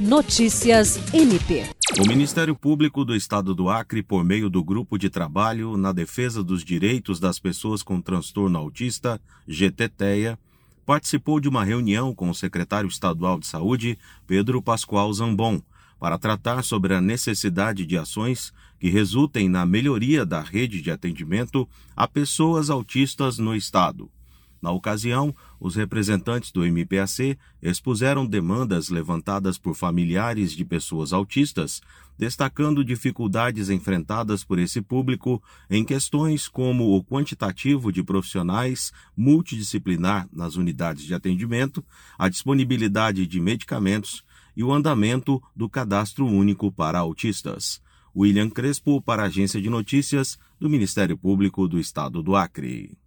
Notícias MP. O Ministério Público do Estado do Acre, por meio do Grupo de Trabalho na Defesa dos Direitos das Pessoas com Transtorno Autista, GTTEA, participou de uma reunião com o secretário estadual de Saúde, Pedro Pascoal Zambon, para tratar sobre a necessidade de ações que resultem na melhoria da rede de atendimento a pessoas autistas no Estado. Na ocasião, os representantes do MPAC expuseram demandas levantadas por familiares de pessoas autistas, destacando dificuldades enfrentadas por esse público em questões como o quantitativo de profissionais multidisciplinar nas unidades de atendimento, a disponibilidade de medicamentos e o andamento do cadastro único para autistas. William Crespo, para a Agência de Notícias do Ministério Público do Estado do Acre.